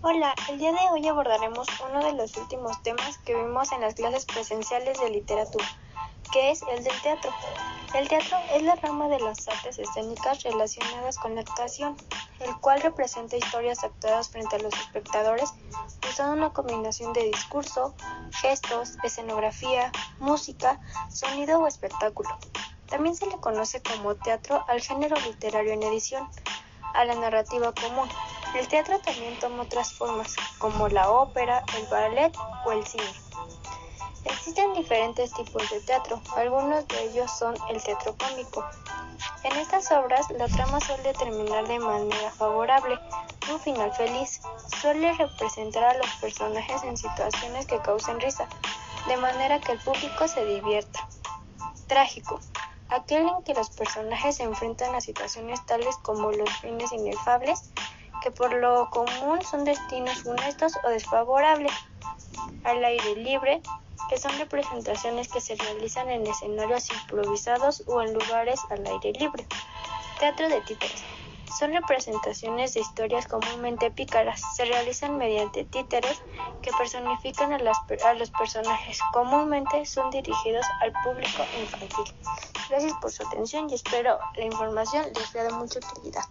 Hola, el día de hoy abordaremos uno de los últimos temas que vimos en las clases presenciales de literatura, que es el del teatro. El teatro es la rama de las artes escénicas relacionadas con la actuación, el cual representa historias actuadas frente a los espectadores usando una combinación de discurso, gestos, escenografía, música, sonido o espectáculo. También se le conoce como teatro al género literario en edición, a la narrativa común. El teatro también toma otras formas, como la ópera, el ballet o el cine. Existen diferentes tipos de teatro, algunos de ellos son el teatro cómico. En estas obras la trama suele terminar de manera favorable, un final feliz. Suele representar a los personajes en situaciones que causen risa, de manera que el público se divierta. Trágico aquel en que los personajes se enfrentan a situaciones tales como los fines inefables, que por lo común son destinos funestos o desfavorables. Al aire libre, que son representaciones que se realizan en escenarios improvisados o en lugares al aire libre. Teatro de títeres. Son representaciones de historias comúnmente pícaras. Se realizan mediante títeres que personifican a, a los personajes. Comúnmente son dirigidos al público infantil. Gracias por su atención y espero la información les sea de mucha utilidad.